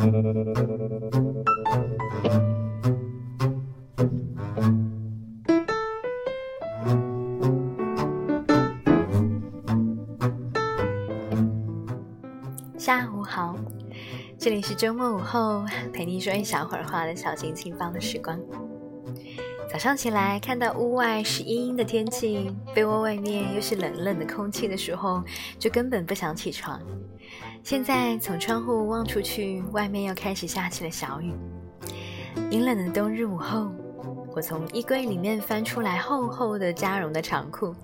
下午好，这里是周末午后陪你说一小会儿话的小心情放的时光。早上起来看到屋外是阴阴的天气，被窝外面又是冷冷的空气的时候，就根本不想起床。现在从窗户望出去，外面又开始下起了小雨。阴冷的冬日午后，我从衣柜里面翻出来厚厚的加绒的长裤，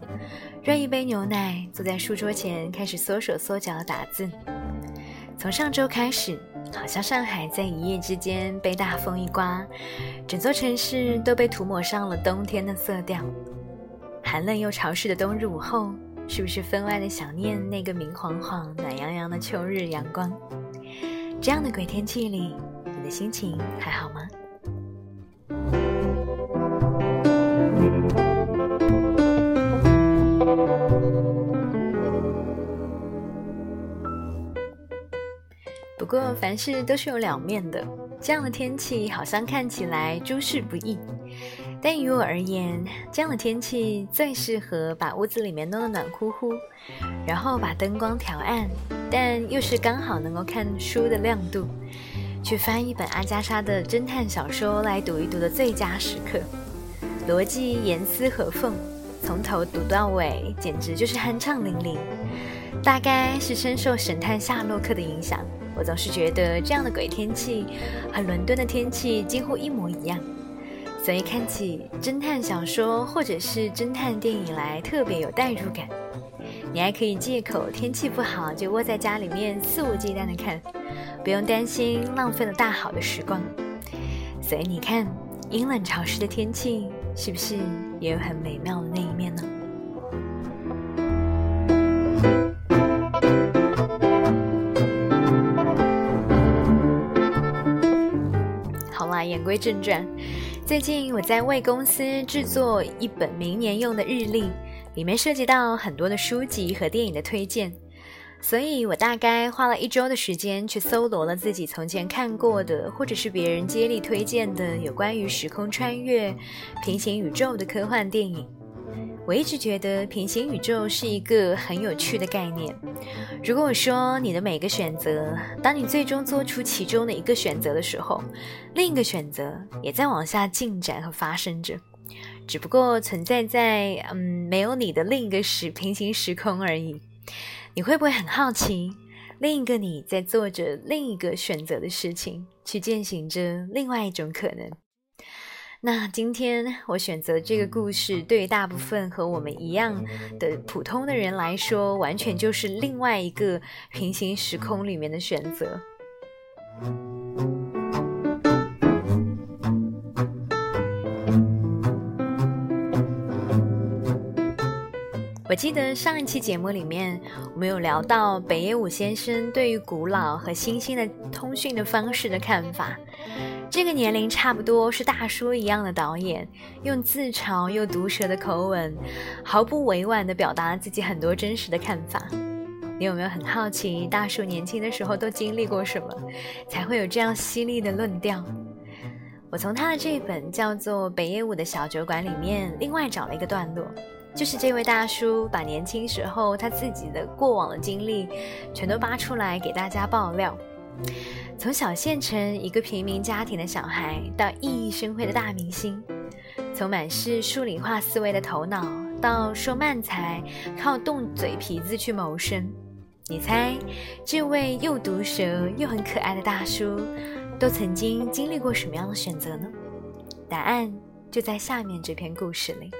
热一杯牛奶，坐在书桌前开始缩手缩脚的打字。从上周开始，好像上海在一夜之间被大风一刮，整座城市都被涂抹上了冬天的色调。寒冷又潮湿的冬日午后，是不是分外的想念那个明晃晃、暖洋洋的秋日阳光？这样的鬼天气里，你的心情还好吗？不过凡事都是有两面的，这样的天气好像看起来诸事不易，但于我而言，这样的天气最适合把屋子里面弄得暖乎乎，然后把灯光调暗，但又是刚好能够看书的亮度，去翻一本阿加莎的侦探小说来读一读的最佳时刻，逻辑严丝合缝，从头读到尾，简直就是酣畅淋漓。大概是深受神探夏洛克的影响。我总是觉得这样的鬼天气和伦敦的天气几乎一模一样，所以看起侦探小说或者是侦探电影来特别有代入感。你还可以借口天气不好就窝在家里面肆无忌惮的看，不用担心浪费了大好的时光。所以你看，阴冷潮湿的天气是不是也有很美妙的那一面呢？好啦言归正传，最近我在为公司制作一本明年用的日历，里面涉及到很多的书籍和电影的推荐，所以我大概花了一周的时间去搜罗了自己从前看过的，或者是别人接力推荐的有关于时空穿越、平行宇宙的科幻电影。我一直觉得平行宇宙是一个很有趣的概念。如果我说你的每个选择，当你最终做出其中的一个选择的时候，另一个选择也在往下进展和发生着，只不过存在在嗯没有你的另一个时平行时空而已。你会不会很好奇，另一个你在做着另一个选择的事情，去践行着另外一种可能？那今天我选择这个故事，对于大部分和我们一样的普通的人来说，完全就是另外一个平行时空里面的选择。我记得上一期节目里面，我们有聊到北野武先生对于古老和新兴的通讯的方式的看法。这个年龄差不多是大叔一样的导演，用自嘲又毒舌的口吻，毫不委婉地表达自己很多真实的看法。你有没有很好奇，大叔年轻的时候都经历过什么，才会有这样犀利的论调？我从他的这本叫做《北野武的小酒馆》里面，另外找了一个段落。就是这位大叔把年轻时候他自己的过往的经历，全都扒出来给大家爆料。从小县城一个平民家庭的小孩，到熠熠生辉的大明星；从满是数理化思维的头脑，到说慢才，靠动嘴皮子去谋生。你猜，这位又毒舌又很可爱的大叔，都曾经经历过什么样的选择呢？答案就在下面这篇故事里。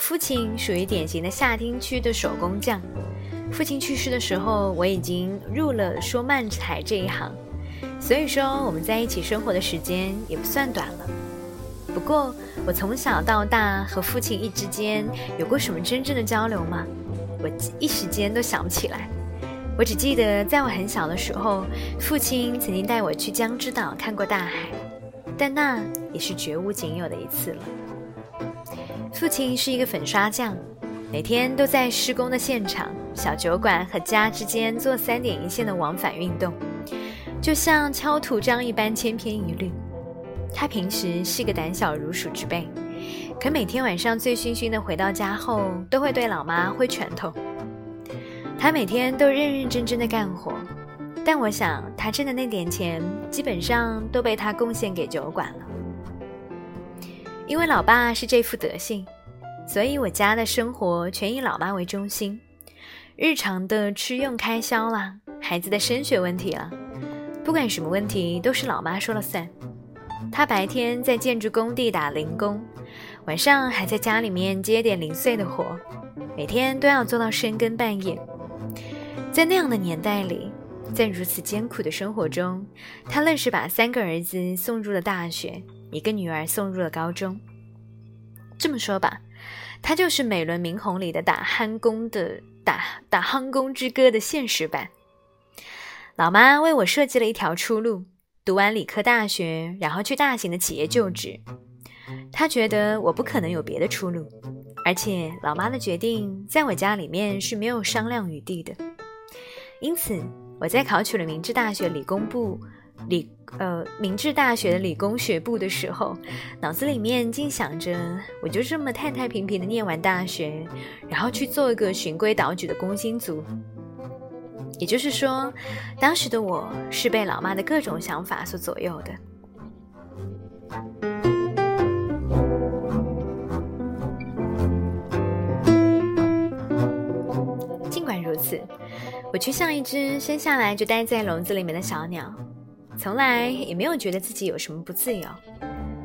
父亲属于典型的下町区的手工匠。父亲去世的时候，我已经入了说漫才这一行，所以说我们在一起生活的时间也不算短了。不过，我从小到大和父亲一之间有过什么真正的交流吗？我一时间都想不起来。我只记得，在我很小的时候，父亲曾经带我去江之岛看过大海。但那也是绝无仅有的一次了。父亲是一个粉刷匠，每天都在施工的现场、小酒馆和家之间做三点一线的往返运动，就像敲土章一般千篇一律。他平时是个胆小如鼠之辈，可每天晚上醉醺醺的回到家后，都会对老妈挥拳头。他每天都认认真真的干活，但我想他挣的那点钱，基本上都被他贡献给酒馆了。因为老爸是这副德性，所以我家的生活全以老妈为中心，日常的吃用开销啦，孩子的升学问题啦，不管什么问题都是老妈说了算。他白天在建筑工地打零工，晚上还在家里面接点零碎的活，每天都要做到深更半夜。在那样的年代里，在如此艰苦的生活中，他愣是把三个儿子送入了大学，一个女儿送入了高中。这么说吧，他就是美轮明宏里的打鼾工的打打鼾工之歌的现实版。老妈为我设计了一条出路。读完理科大学，然后去大型的企业就职。他觉得我不可能有别的出路，而且老妈的决定在我家里面是没有商量余地的。因此，我在考取了明治大学理工部理呃明治大学的理工学部的时候，脑子里面竟想着，我就这么太太平平的念完大学，然后去做一个循规蹈矩的工薪族。也就是说，当时的我是被老妈的各种想法所左右的。尽管如此，我却像一只生下来就待在笼子里面的小鸟，从来也没有觉得自己有什么不自由，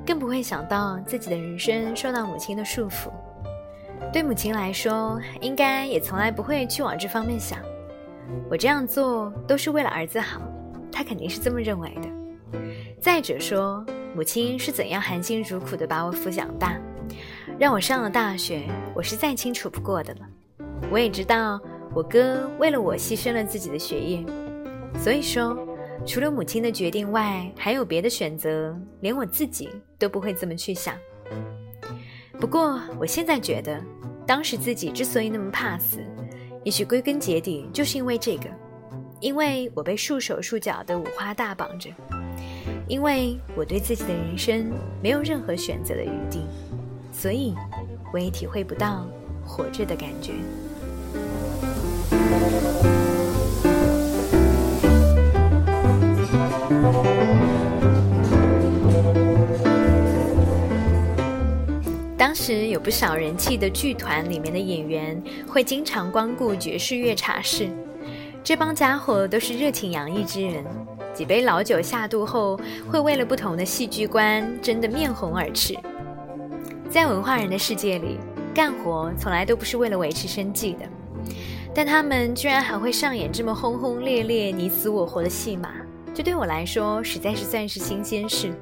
更不会想到自己的人生受到母亲的束缚。对母亲来说，应该也从来不会去往这方面想。我这样做都是为了儿子好，他肯定是这么认为的。再者说，母亲是怎样含辛茹苦的把我抚养大，让我上了大学，我是再清楚不过的了。我也知道我哥为了我牺牲了自己的学业，所以说，除了母亲的决定外，还有别的选择，连我自己都不会这么去想。不过，我现在觉得，当时自己之所以那么怕死。也许归根结底就是因为这个，因为我被束手束脚的五花大绑着，因为我对自己的人生没有任何选择的余地，所以我也体会不到活着的感觉。时有不少人气的剧团里面的演员会经常光顾爵士乐茶室，这帮家伙都是热情洋溢之人，几杯老酒下肚后，会为了不同的戏剧观争得面红耳赤。在文化人的世界里，干活从来都不是为了维持生计的，但他们居然还会上演这么轰轰烈烈、你死我活的戏码，这对我来说实在是算是新鲜事。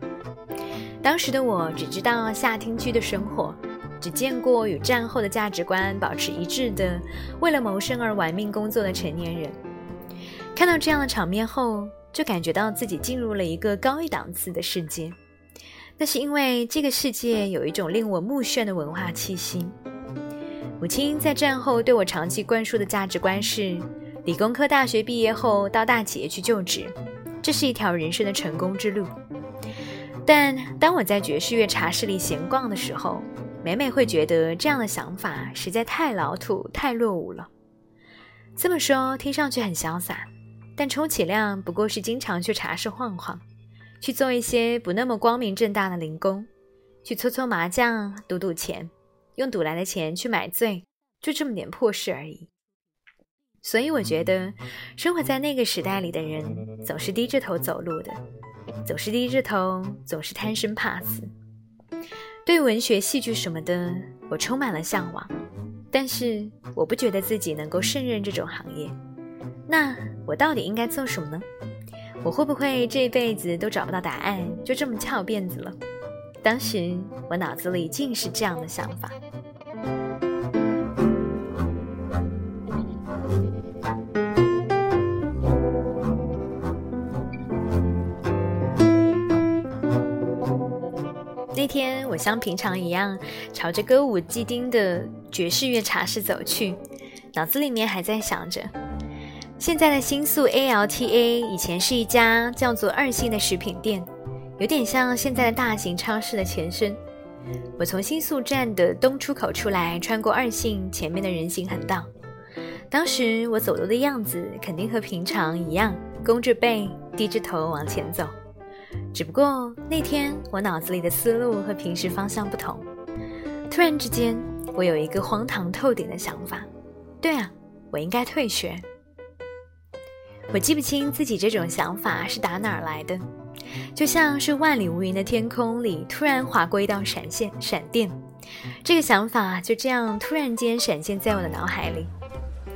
当时的我只知道下厅区的生活，只见过与战后的价值观保持一致的、为了谋生而玩命工作的成年人。看到这样的场面后，就感觉到自己进入了一个高一档次的世界。那是因为这个世界有一种令我目眩的文化气息。母亲在战后对我长期灌输的价值观是：理工科大学毕业后到大企业去就职，这是一条人生的成功之路。但当我在爵士乐茶室里闲逛的时候，每每会觉得这样的想法实在太老土、太落伍了。这么说听上去很潇洒，但充其量不过是经常去茶室晃晃，去做一些不那么光明正大的零工，去搓搓麻将、赌赌钱，用赌来的钱去买醉，就这么点破事而已。所以我觉得，生活在那个时代里的人，总是低着头走路的。总是低着头，总是贪生怕死。对文学、戏剧什么的，我充满了向往，但是我不觉得自己能够胜任这种行业。那我到底应该做什么呢？我会不会这辈子都找不到答案，就这么翘辫子了？当时我脑子里尽是这样的想法。那天我像平常一样，朝着歌舞伎町的爵士乐茶室走去，脑子里面还在想着，现在的新宿 ALTA 以前是一家叫做二星的食品店，有点像现在的大型超市的前身。我从新宿站的东出口出来，穿过二信前面的人行横道。当时我走路的样子肯定和平常一样，弓着背，低着头往前走。只不过那天我脑子里的思路和平时方向不同。突然之间，我有一个荒唐透顶的想法：对啊，我应该退学。我记不清自己这种想法是打哪儿来的。就像是万里无云的天空里突然划过一道闪现闪电，这个想法就这样突然间闪现在我的脑海里，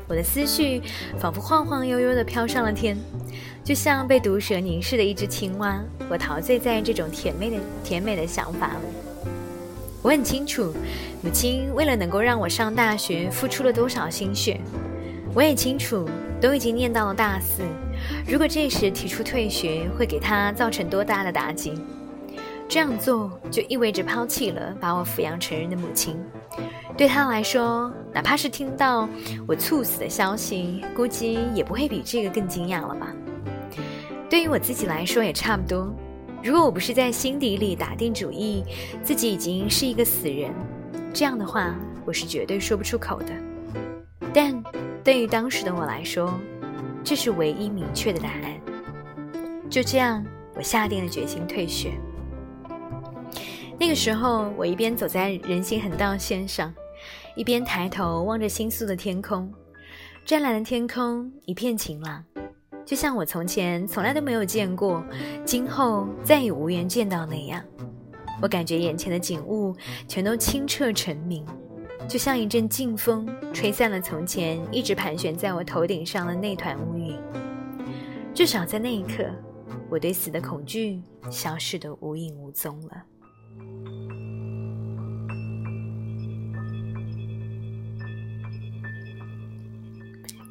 我的思绪仿佛晃晃悠悠地飘上了天，就像被毒蛇凝视的一只青蛙。我陶醉在这种甜美的甜美的想法。我很清楚，母亲为了能够让我上大学付出了多少心血，我也清楚，都已经念到了大四。如果这时提出退学，会给他造成多大的打击？这样做就意味着抛弃了把我抚养成人的母亲。对他来说，哪怕是听到我猝死的消息，估计也不会比这个更惊讶了吧？对于我自己来说也差不多。如果我不是在心底里打定主意自己已经是一个死人，这样的话，我是绝对说不出口的。但对于当时的我来说，这是唯一明确的答案。就这样，我下定了决心退学。那个时候，我一边走在人行横道线上，一边抬头望着新宿的天空。湛蓝的天空一片晴朗，就像我从前从来都没有见过，今后再也无缘见到那样。我感觉眼前的景物全都清澈澄明。就像一阵劲风，吹散了从前一直盘旋在我头顶上的那团乌云。至少在那一刻，我对死的恐惧消失得无影无踪了。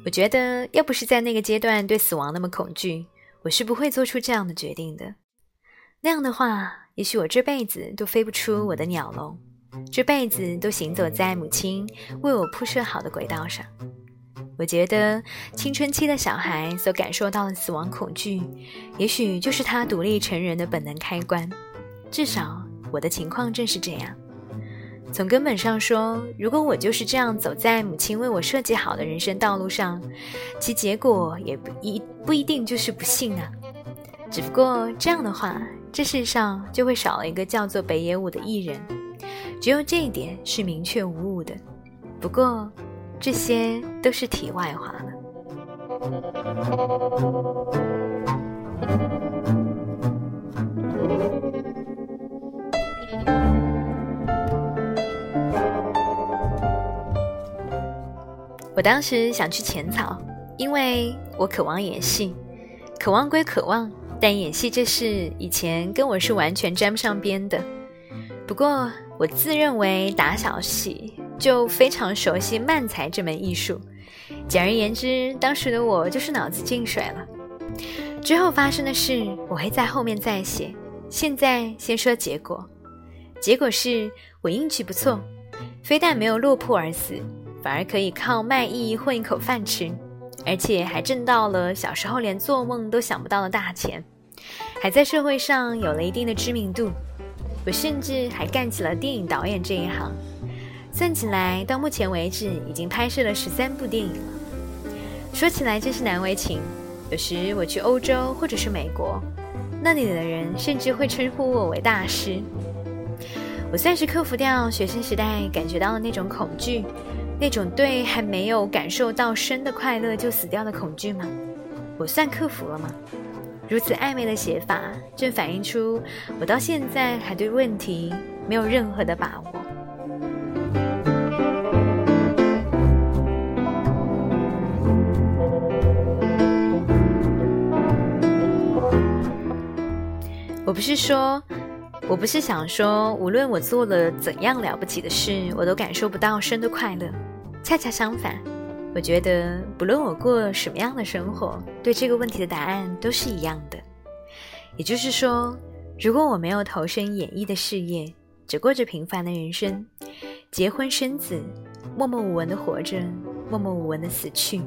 我觉得，要不是在那个阶段对死亡那么恐惧，我是不会做出这样的决定的。那样的话，也许我这辈子都飞不出我的鸟笼。这辈子都行走在母亲为我铺设好的轨道上。我觉得青春期的小孩所感受到的死亡恐惧，也许就是他独立成人的本能开关。至少我的情况正是这样。从根本上说，如果我就是这样走在母亲为我设计好的人生道路上，其结果也不一不一定就是不幸啊。只不过这样的话，这世上就会少了一个叫做北野武的艺人。只有这一点是明确无误的，不过这些都是题外话了。我当时想去浅草，因为我渴望演戏。渴望归渴望，但演戏这事以前跟我是完全沾不上边的。不过。我自认为打小戏就非常熟悉慢才这门艺术，简而言之，当时的我就是脑子进水了。之后发生的事我会在后面再写，现在先说结果。结果是我运气不错，非但没有落魄而死，反而可以靠卖艺混一口饭吃，而且还挣到了小时候连做梦都想不到的大钱，还在社会上有了一定的知名度。我甚至还干起了电影导演这一行，算起来到目前为止已经拍摄了十三部电影了。说起来真是难为情，有时我去欧洲或者是美国，那里的人甚至会称呼我为大师。我算是克服掉学生时代感觉到的那种恐惧，那种对还没有感受到生的快乐就死掉的恐惧吗？我算克服了吗？如此暧昧的写法，正反映出我到现在还对问题没有任何的把握。我不是说，我不是想说，无论我做了怎样了不起的事，我都感受不到生的快乐。恰恰相反。我觉得，不论我过什么样的生活，对这个问题的答案都是一样的。也就是说，如果我没有投身演艺的事业，只过着平凡的人生，结婚生子，默默无闻的活着，默默无闻的死去，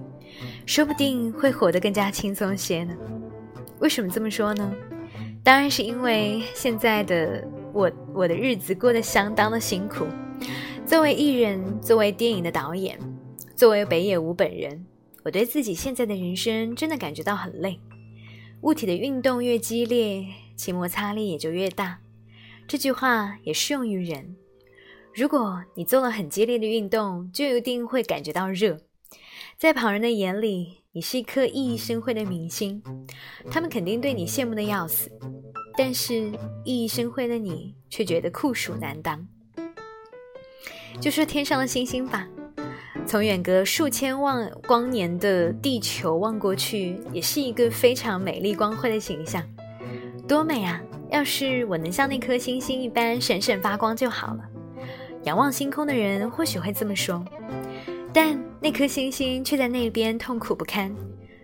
说不定会活得更加轻松些呢。为什么这么说呢？当然是因为现在的我，我的日子过得相当的辛苦。作为艺人，作为电影的导演，作为北野武本人，我对自己现在的人生真的感觉到很累。物体的运动越激烈，其摩擦力也就越大。这句话也适用于人。如果你做了很激烈的运动，就一定会感觉到热。在旁人的眼里，你是一颗熠熠生辉的明星，他们肯定对你羡慕的要死。但是熠熠生辉的你却觉得酷暑难当。就说天上的星星吧，从远隔数千万光年的地球望过去，也是一个非常美丽光辉的形象，多美啊！要是我能像那颗星星一般闪闪发光就好了。仰望星空的人或许会这么说，但那颗星星却在那边痛苦不堪。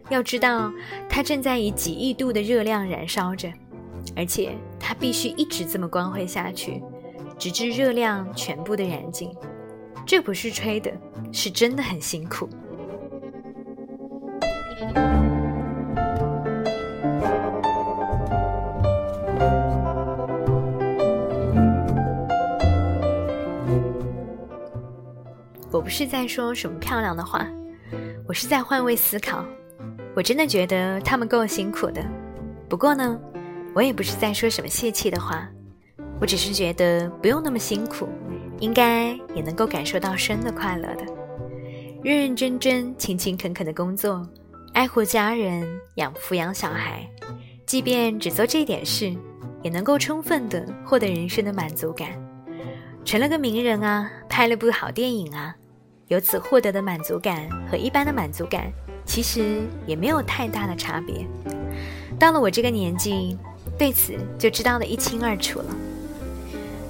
要知道，它正在以几亿度的热量燃烧着，而且它必须一直这么光辉下去，直至热量全部的燃尽。这不是吹的，是真的很辛苦。我不是在说什么漂亮的话，我是在换位思考。我真的觉得他们够辛苦的。不过呢，我也不是在说什么泄气的话，我只是觉得不用那么辛苦，应该也能够感受到生的快乐的。认认真真、勤勤恳恳的工作，爱护家人、养抚养小孩，即便只做这点事，也能够充分的获得人生的满足感。成了个名人啊，拍了部好电影啊。由此获得的满足感和一般的满足感，其实也没有太大的差别。到了我这个年纪，对此就知道的一清二楚了。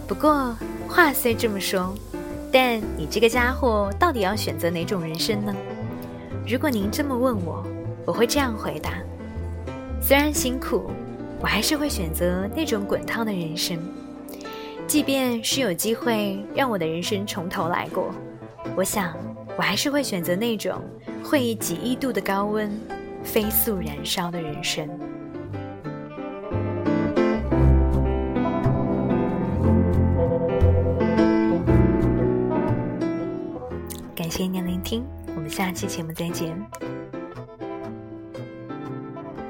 不过话虽这么说，但你这个家伙到底要选择哪种人生呢？如果您这么问我，我会这样回答：虽然辛苦，我还是会选择那种滚烫的人生，即便是有机会让我的人生从头来过。我想，我还是会选择那种会以几亿度的高温飞速燃烧的人生。听，我们下期节目再见。